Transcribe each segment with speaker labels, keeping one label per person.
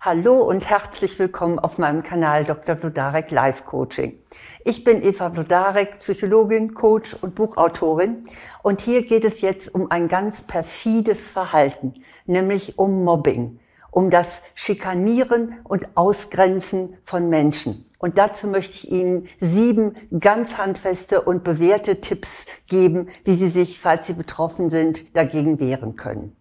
Speaker 1: Hallo und herzlich willkommen auf meinem Kanal Dr. Blodarek Live Coaching. Ich bin Eva Blodarek, Psychologin, Coach und Buchautorin und hier geht es jetzt um ein ganz perfides Verhalten, nämlich um Mobbing, um das Schikanieren und Ausgrenzen von Menschen. Und dazu möchte ich Ihnen sieben ganz handfeste und bewährte Tipps geben, wie Sie sich, falls Sie betroffen sind, dagegen wehren können.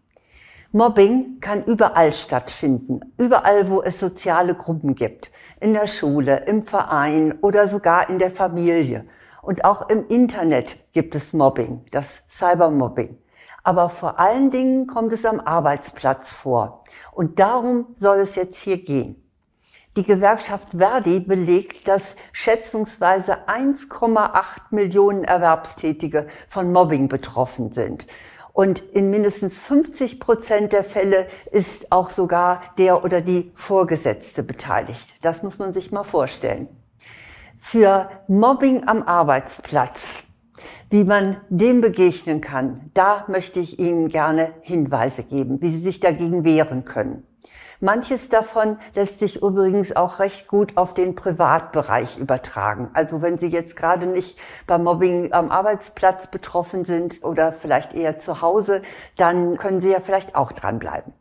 Speaker 1: Mobbing kann überall stattfinden, überall, wo es soziale Gruppen gibt, in der Schule, im Verein oder sogar in der Familie. Und auch im Internet gibt es Mobbing, das Cybermobbing. Aber vor allen Dingen kommt es am Arbeitsplatz vor. Und darum soll es jetzt hier gehen. Die Gewerkschaft Verdi belegt, dass schätzungsweise 1,8 Millionen Erwerbstätige von Mobbing betroffen sind. Und in mindestens 50 Prozent der Fälle ist auch sogar der oder die Vorgesetzte beteiligt. Das muss man sich mal vorstellen. Für Mobbing am Arbeitsplatz, wie man dem begegnen kann, da möchte ich Ihnen gerne Hinweise geben, wie Sie sich dagegen wehren können. Manches davon lässt sich übrigens auch recht gut auf den Privatbereich übertragen. Also wenn Sie jetzt gerade nicht beim Mobbing am Arbeitsplatz betroffen sind oder vielleicht eher zu Hause, dann können Sie ja vielleicht auch dranbleiben.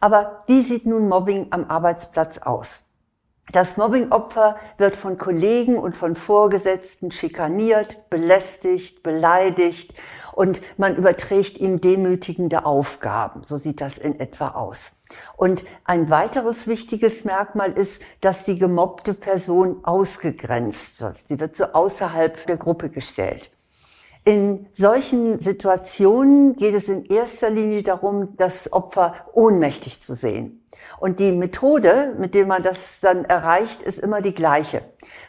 Speaker 1: Aber wie sieht nun Mobbing am Arbeitsplatz aus? Das Mobbingopfer wird von Kollegen und von Vorgesetzten schikaniert, belästigt, beleidigt und man überträgt ihm demütigende Aufgaben. So sieht das in etwa aus. Und ein weiteres wichtiges Merkmal ist, dass die gemobbte Person ausgegrenzt wird. Sie wird so außerhalb der Gruppe gestellt. In solchen Situationen geht es in erster Linie darum, das Opfer ohnmächtig zu sehen. Und die Methode, mit der man das dann erreicht, ist immer die gleiche.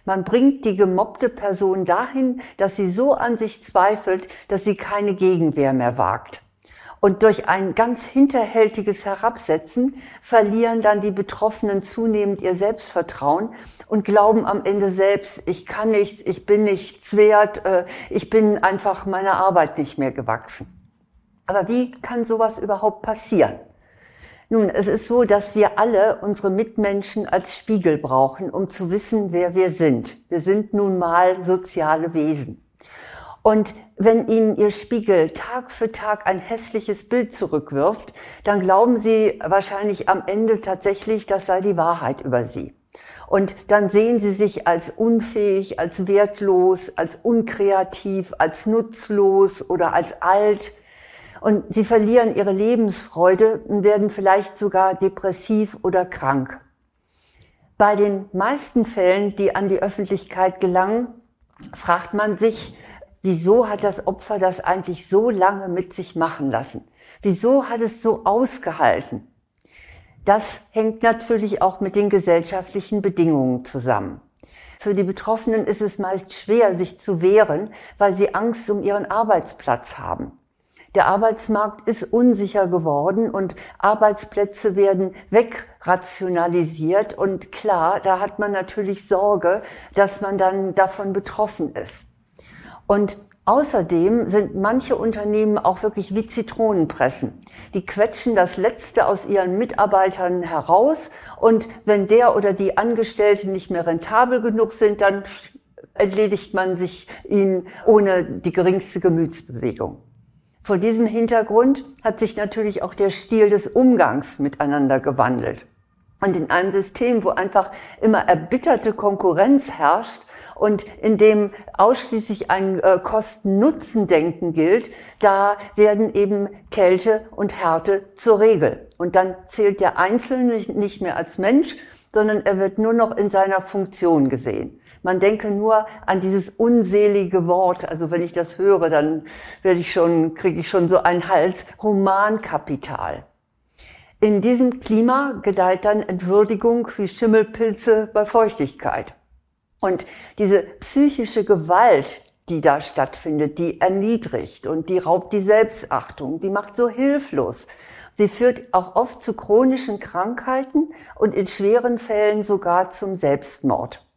Speaker 1: Man bringt die gemobbte Person dahin, dass sie so an sich zweifelt, dass sie keine Gegenwehr mehr wagt. Und durch ein ganz hinterhältiges Herabsetzen verlieren dann die Betroffenen zunehmend ihr Selbstvertrauen und glauben am Ende selbst, ich kann nichts, ich bin nichts wert, äh, ich bin einfach meiner Arbeit nicht mehr gewachsen. Aber wie kann sowas überhaupt passieren? Nun, es ist so, dass wir alle unsere Mitmenschen als Spiegel brauchen, um zu wissen, wer wir sind. Wir sind nun mal soziale Wesen. Und wenn Ihnen Ihr Spiegel Tag für Tag ein hässliches Bild zurückwirft, dann glauben Sie wahrscheinlich am Ende tatsächlich, das sei die Wahrheit über Sie. Und dann sehen Sie sich als unfähig, als wertlos, als unkreativ, als nutzlos oder als alt. Und Sie verlieren Ihre Lebensfreude und werden vielleicht sogar depressiv oder krank. Bei den meisten Fällen, die an die Öffentlichkeit gelangen, fragt man sich, wieso hat das Opfer das eigentlich so lange mit sich machen lassen? Wieso hat es so ausgehalten? Das hängt natürlich auch mit den gesellschaftlichen Bedingungen zusammen. Für die Betroffenen ist es meist schwer, sich zu wehren, weil sie Angst um ihren Arbeitsplatz haben. Der Arbeitsmarkt ist unsicher geworden und Arbeitsplätze werden wegrationalisiert und klar, da hat man natürlich Sorge, dass man dann davon betroffen ist. Und Außerdem sind manche Unternehmen auch wirklich wie Zitronenpressen. Die quetschen das Letzte aus ihren Mitarbeitern heraus und wenn der oder die Angestellten nicht mehr rentabel genug sind, dann entledigt man sich ihnen ohne die geringste Gemütsbewegung. Vor diesem Hintergrund hat sich natürlich auch der Stil des Umgangs miteinander gewandelt. Und in einem System, wo einfach immer erbitterte Konkurrenz herrscht und in dem ausschließlich ein äh, Kosten-Nutzen-Denken gilt, da werden eben Kälte und Härte zur Regel. Und dann zählt der Einzelne nicht mehr als Mensch, sondern er wird nur noch in seiner Funktion gesehen. Man denke nur an dieses unselige Wort. Also wenn ich das höre, dann werde ich schon, kriege ich schon so einen Hals. Humankapital. In diesem Klima gedeiht dann Entwürdigung wie Schimmelpilze bei Feuchtigkeit. Und diese psychische Gewalt, die da stattfindet, die erniedrigt und die raubt die Selbstachtung, die macht so hilflos. Sie führt auch oft zu chronischen Krankheiten und in schweren Fällen sogar zum Selbstmord.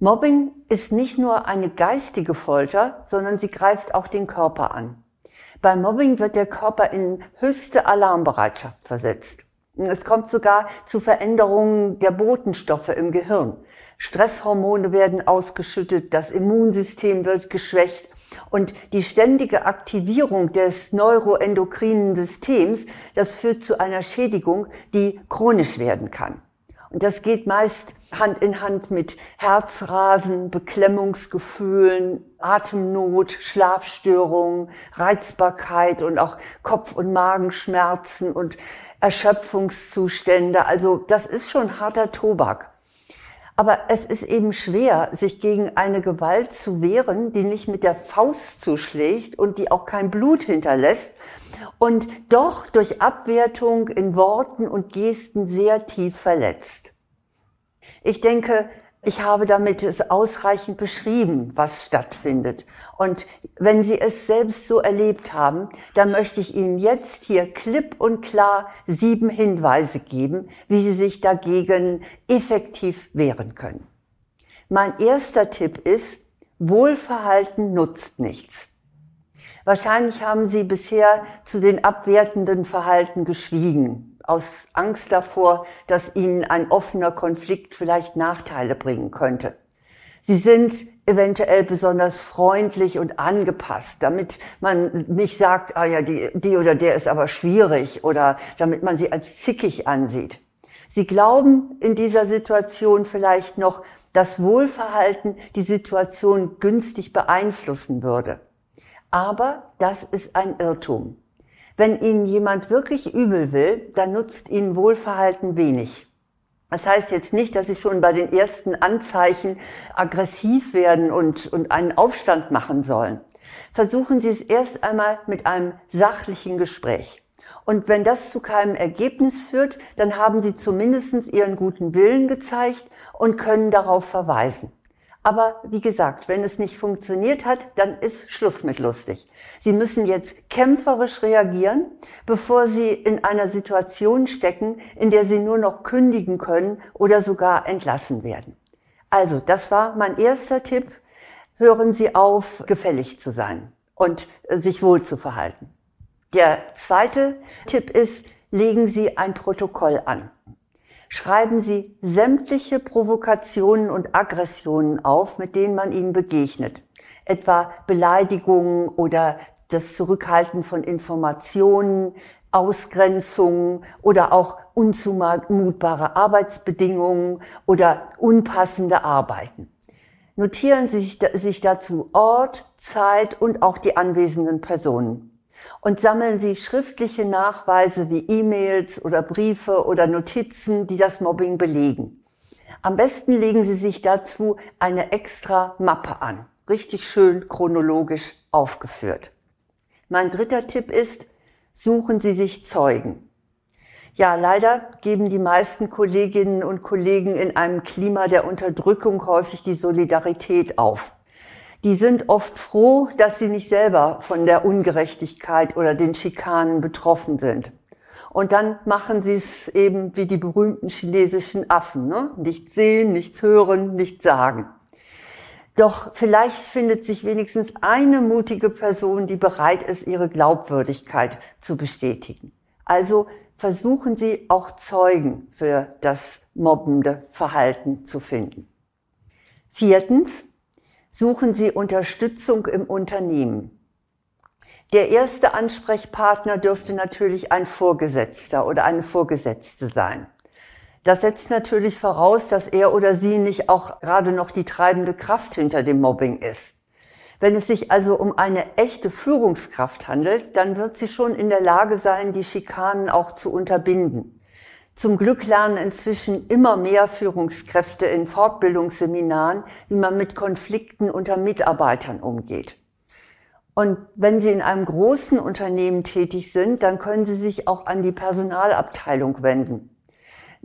Speaker 1: Mobbing ist nicht nur eine geistige Folter, sondern sie greift auch den Körper an. Beim Mobbing wird der Körper in höchste Alarmbereitschaft versetzt. Es kommt sogar zu Veränderungen der Botenstoffe im Gehirn. Stresshormone werden ausgeschüttet, das Immunsystem wird geschwächt und die ständige Aktivierung des neuroendokrinen Systems, das führt zu einer Schädigung, die chronisch werden kann. Das geht meist Hand in Hand mit Herzrasen, Beklemmungsgefühlen, Atemnot, Schlafstörungen, Reizbarkeit und auch Kopf- und Magenschmerzen und Erschöpfungszustände. Also das ist schon harter Tobak. Aber es ist eben schwer, sich gegen eine Gewalt zu wehren, die nicht mit der Faust zuschlägt und die auch kein Blut hinterlässt und doch durch Abwertung in Worten und Gesten sehr tief verletzt. Ich denke, ich habe damit es ausreichend beschrieben, was stattfindet. Und wenn Sie es selbst so erlebt haben, dann möchte ich Ihnen jetzt hier klipp und klar sieben Hinweise geben, wie Sie sich dagegen effektiv wehren können. Mein erster Tipp ist, Wohlverhalten nutzt nichts. Wahrscheinlich haben Sie bisher zu den abwertenden Verhalten geschwiegen aus Angst davor, dass ihnen ein offener Konflikt vielleicht Nachteile bringen könnte. Sie sind eventuell besonders freundlich und angepasst, damit man nicht sagt, ah ja, die, die oder der ist aber schwierig oder damit man sie als zickig ansieht. Sie glauben in dieser Situation vielleicht noch, dass Wohlverhalten die Situation günstig beeinflussen würde. Aber das ist ein Irrtum. Wenn Ihnen jemand wirklich übel will, dann nutzt Ihnen Wohlverhalten wenig. Das heißt jetzt nicht, dass Sie schon bei den ersten Anzeichen aggressiv werden und, und einen Aufstand machen sollen. Versuchen Sie es erst einmal mit einem sachlichen Gespräch. Und wenn das zu keinem Ergebnis führt, dann haben Sie zumindest Ihren guten Willen gezeigt und können darauf verweisen. Aber wie gesagt, wenn es nicht funktioniert hat, dann ist Schluss mit lustig. Sie müssen jetzt kämpferisch reagieren, bevor Sie in einer Situation stecken, in der Sie nur noch kündigen können oder sogar entlassen werden. Also, das war mein erster Tipp. Hören Sie auf, gefällig zu sein und sich wohl zu verhalten. Der zweite Tipp ist, legen Sie ein Protokoll an schreiben Sie sämtliche Provokationen und Aggressionen auf, mit denen man Ihnen begegnet. Etwa Beleidigungen oder das Zurückhalten von Informationen, Ausgrenzungen oder auch unzumutbare Arbeitsbedingungen oder unpassende Arbeiten. Notieren Sie sich dazu Ort, Zeit und auch die anwesenden Personen und sammeln Sie schriftliche Nachweise wie E-Mails oder Briefe oder Notizen, die das Mobbing belegen. Am besten legen Sie sich dazu eine extra Mappe an, richtig schön chronologisch aufgeführt. Mein dritter Tipp ist, suchen Sie sich Zeugen. Ja, leider geben die meisten Kolleginnen und Kollegen in einem Klima der Unterdrückung häufig die Solidarität auf die sind oft froh, dass sie nicht selber von der Ungerechtigkeit oder den Schikanen betroffen sind. Und dann machen sie es eben wie die berühmten chinesischen Affen. Ne? Nichts sehen, nichts hören, nichts sagen. Doch vielleicht findet sich wenigstens eine mutige Person, die bereit ist, ihre Glaubwürdigkeit zu bestätigen. Also versuchen Sie auch Zeugen für das mobbende Verhalten zu finden. Viertens, suchen Sie Unterstützung im Unternehmen. Der erste Ansprechpartner dürfte natürlich ein Vorgesetzter oder eine Vorgesetzte sein. Das setzt natürlich voraus, dass er oder sie nicht auch gerade noch die treibende Kraft hinter dem Mobbing ist. Wenn es sich also um eine echte Führungskraft handelt, dann wird sie schon in der Lage sein, die Schikanen auch zu unterbinden. Zum Glück lernen inzwischen immer mehr Führungskräfte in Fortbildungsseminaren, wie man mit Konflikten unter Mitarbeitern umgeht. Und wenn Sie in einem großen Unternehmen tätig sind, dann können Sie sich auch an die Personalabteilung wenden.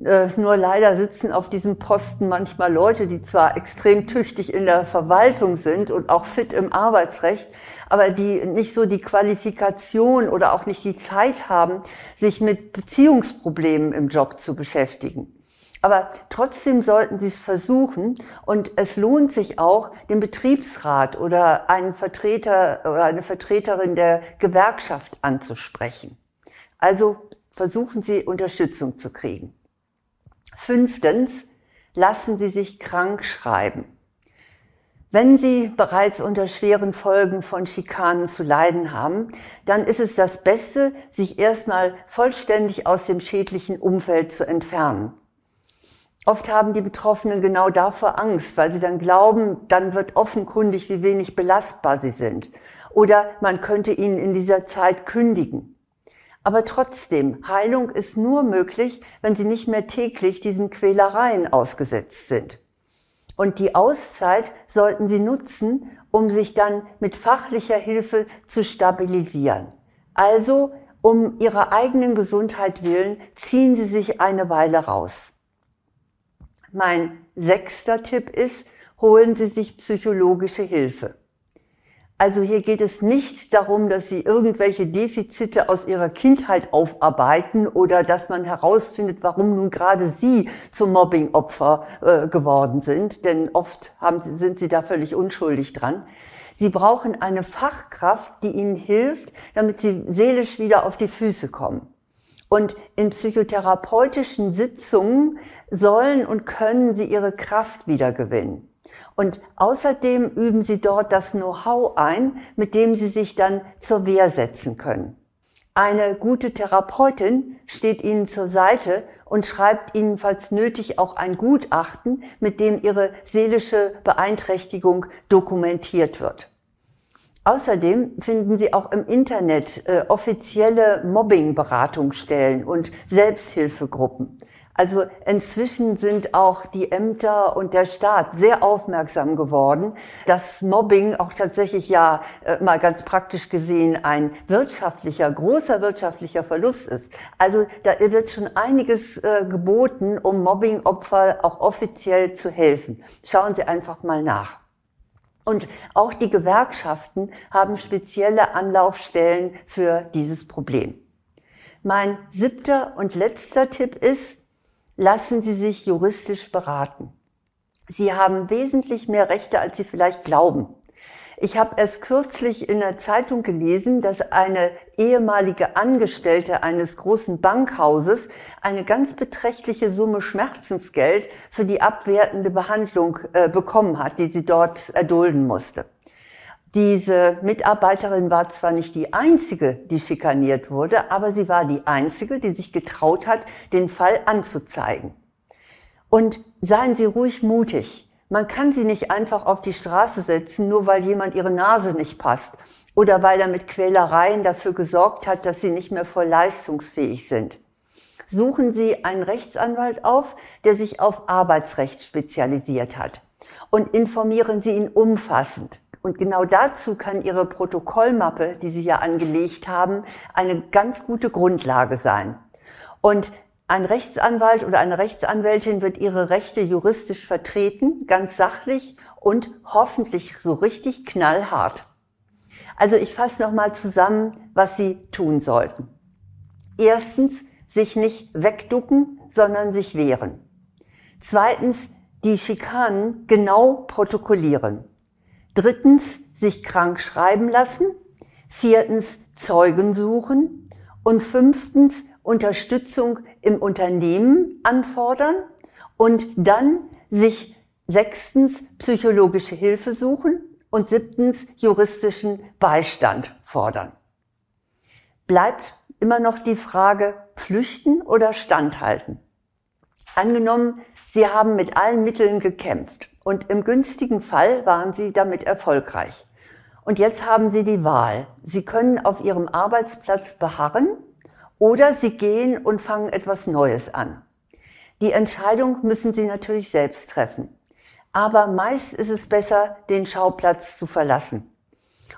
Speaker 1: Äh, nur leider sitzen auf diesem Posten manchmal Leute, die zwar extrem tüchtig in der Verwaltung sind und auch fit im Arbeitsrecht, aber die nicht so die Qualifikation oder auch nicht die Zeit haben, sich mit Beziehungsproblemen im Job zu beschäftigen. Aber trotzdem sollten Sie es versuchen und es lohnt sich auch, den Betriebsrat oder einen Vertreter oder eine Vertreterin der Gewerkschaft anzusprechen. Also Versuchen Sie Unterstützung zu kriegen. Fünftens, lassen Sie sich krank schreiben. Wenn Sie bereits unter schweren Folgen von Schikanen zu leiden haben, dann ist es das Beste, sich erstmal vollständig aus dem schädlichen Umfeld zu entfernen. Oft haben die Betroffenen genau davor Angst, weil sie dann glauben, dann wird offenkundig, wie wenig belastbar sie sind. Oder man könnte ihnen in dieser Zeit kündigen. Aber trotzdem, Heilung ist nur möglich, wenn sie nicht mehr täglich diesen Quälereien ausgesetzt sind. Und die Auszeit sollten sie nutzen, um sich dann mit fachlicher Hilfe zu stabilisieren. Also, um ihrer eigenen Gesundheit willen, ziehen sie sich eine Weile raus. Mein sechster Tipp ist, holen Sie sich psychologische Hilfe. Also hier geht es nicht darum, dass Sie irgendwelche Defizite aus Ihrer Kindheit aufarbeiten oder dass man herausfindet, warum nun gerade Sie zum Mobbingopfer äh, geworden sind, denn oft haben, sind Sie da völlig unschuldig dran. Sie brauchen eine Fachkraft, die Ihnen hilft, damit Sie seelisch wieder auf die Füße kommen. Und in psychotherapeutischen Sitzungen sollen und können sie ihre Kraft wiedergewinnen. Und außerdem üben sie dort das Know-how ein, mit dem sie sich dann zur Wehr setzen können. Eine gute Therapeutin steht ihnen zur Seite und schreibt ihnen, falls nötig, auch ein Gutachten, mit dem ihre seelische Beeinträchtigung dokumentiert wird. Außerdem finden Sie auch im Internet äh, offizielle Mobbing-Beratungsstellen und Selbsthilfegruppen. Also inzwischen sind auch die Ämter und der Staat sehr aufmerksam geworden, dass Mobbing auch tatsächlich ja äh, mal ganz praktisch gesehen ein wirtschaftlicher, großer wirtschaftlicher Verlust ist. Also da wird schon einiges äh, geboten, um Mobbingopfer auch offiziell zu helfen. Schauen Sie einfach mal nach. Und auch die Gewerkschaften haben spezielle Anlaufstellen für dieses Problem. Mein siebter und letzter Tipp ist, lassen Sie sich juristisch beraten. Sie haben wesentlich mehr Rechte, als Sie vielleicht glauben. Ich habe erst kürzlich in der Zeitung gelesen, dass eine ehemalige Angestellte eines großen Bankhauses eine ganz beträchtliche Summe Schmerzensgeld für die abwertende Behandlung äh, bekommen hat, die sie dort erdulden musste. Diese Mitarbeiterin war zwar nicht die einzige, die schikaniert wurde, aber sie war die einzige, die sich getraut hat, den Fall anzuzeigen. Und seien Sie ruhig mutig. Man kann sie nicht einfach auf die Straße setzen, nur weil jemand ihre Nase nicht passt oder weil er mit Quälereien dafür gesorgt hat, dass sie nicht mehr voll leistungsfähig sind. Suchen Sie einen Rechtsanwalt auf, der sich auf Arbeitsrecht spezialisiert hat und informieren Sie ihn umfassend. Und genau dazu kann Ihre Protokollmappe, die Sie ja angelegt haben, eine ganz gute Grundlage sein. Und ein Rechtsanwalt oder eine Rechtsanwältin wird ihre Rechte juristisch vertreten, ganz sachlich und hoffentlich so richtig knallhart. Also ich fasse nochmal zusammen, was Sie tun sollten. Erstens, sich nicht wegducken, sondern sich wehren. Zweitens, die Schikanen genau protokollieren. Drittens, sich krank schreiben lassen. Viertens, Zeugen suchen. Und fünftens, Unterstützung im Unternehmen anfordern und dann sich sechstens psychologische Hilfe suchen und siebtens juristischen Beistand fordern. Bleibt immer noch die Frage, flüchten oder standhalten. Angenommen, Sie haben mit allen Mitteln gekämpft und im günstigen Fall waren Sie damit erfolgreich. Und jetzt haben Sie die Wahl. Sie können auf Ihrem Arbeitsplatz beharren oder Sie gehen und fangen etwas Neues an. Die Entscheidung müssen Sie natürlich selbst treffen. Aber meist ist es besser, den Schauplatz zu verlassen.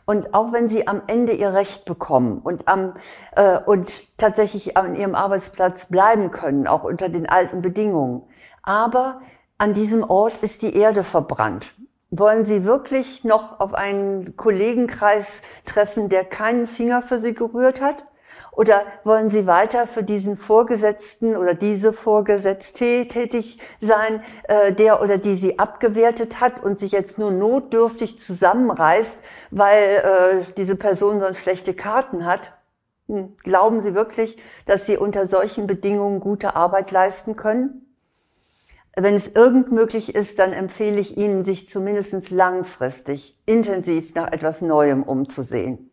Speaker 1: Und auch wenn Sie am Ende Ihr Recht bekommen und, am, äh, und tatsächlich an Ihrem Arbeitsplatz bleiben können, auch unter den alten Bedingungen. Aber an diesem Ort ist die Erde verbrannt. Wollen Sie wirklich noch auf einen Kollegenkreis treffen, der keinen Finger für Sie gerührt hat? Oder wollen Sie weiter für diesen Vorgesetzten oder diese Vorgesetzte tätig sein, äh, der oder die Sie abgewertet hat und sich jetzt nur notdürftig zusammenreißt, weil äh, diese Person sonst schlechte Karten hat? Hm. Glauben Sie wirklich, dass Sie unter solchen Bedingungen gute Arbeit leisten können? Wenn es irgend möglich ist, dann empfehle ich Ihnen, sich zumindest langfristig intensiv nach etwas Neuem umzusehen.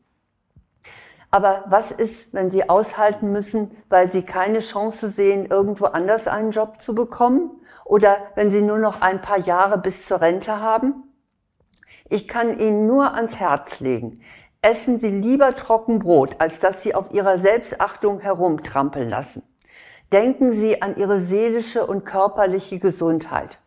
Speaker 1: Aber was ist, wenn Sie aushalten müssen, weil Sie keine Chance sehen, irgendwo anders einen Job zu bekommen? Oder wenn Sie nur noch ein paar Jahre bis zur Rente haben? Ich kann Ihnen nur ans Herz legen. Essen Sie lieber Trockenbrot, als dass Sie auf Ihrer Selbstachtung herumtrampeln lassen. Denken Sie an Ihre seelische und körperliche Gesundheit.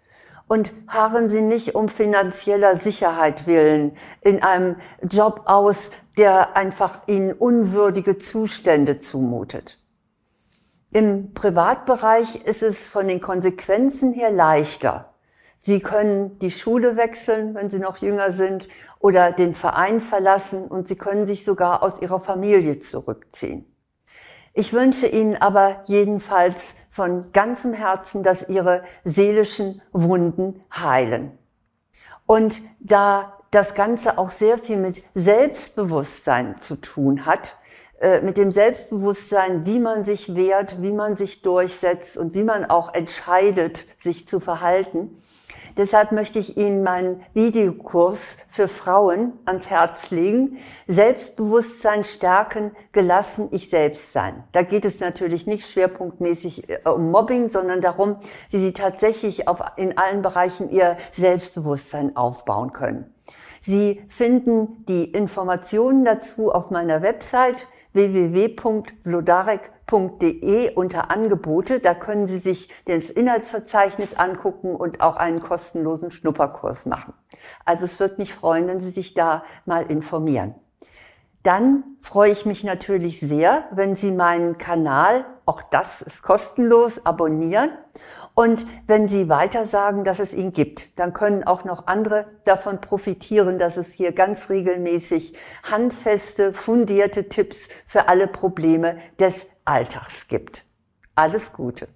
Speaker 1: Und harren Sie nicht um finanzieller Sicherheit willen in einem Job aus, der einfach Ihnen unwürdige Zustände zumutet. Im Privatbereich ist es von den Konsequenzen her leichter. Sie können die Schule wechseln, wenn Sie noch jünger sind, oder den Verein verlassen und Sie können sich sogar aus Ihrer Familie zurückziehen. Ich wünsche Ihnen aber jedenfalls von ganzem Herzen, dass Ihre seelischen Wunden heilen. Und da das Ganze auch sehr viel mit Selbstbewusstsein zu tun hat, äh, mit dem Selbstbewusstsein, wie man sich wehrt, wie man sich durchsetzt und wie man auch entscheidet, sich zu verhalten, Deshalb möchte ich Ihnen meinen Videokurs für Frauen ans Herz legen. Selbstbewusstsein stärken, gelassen ich selbst sein. Da geht es natürlich nicht schwerpunktmäßig äh, um Mobbing, sondern darum, wie Sie tatsächlich auf, in allen Bereichen Ihr Selbstbewusstsein aufbauen können. Sie finden die Informationen dazu auf meiner Website www.vlodarek.de unter Angebote. Da können Sie sich das Inhaltsverzeichnis angucken und auch einen kostenlosen Schnupperkurs machen. Also es wird mich freuen, wenn Sie sich da mal informieren. Dann freue ich mich natürlich sehr, wenn Sie meinen Kanal, auch das ist kostenlos, abonnieren und wenn Sie weiter sagen, dass es ihn gibt, dann können auch noch andere davon profitieren, dass es hier ganz regelmäßig handfeste, fundierte Tipps für alle Probleme des Alltags gibt. Alles Gute.